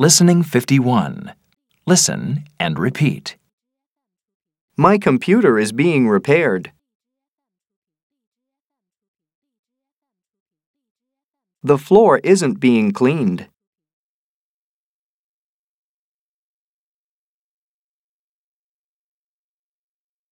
Listening 51. Listen and repeat. My computer is being repaired. The floor isn't being cleaned.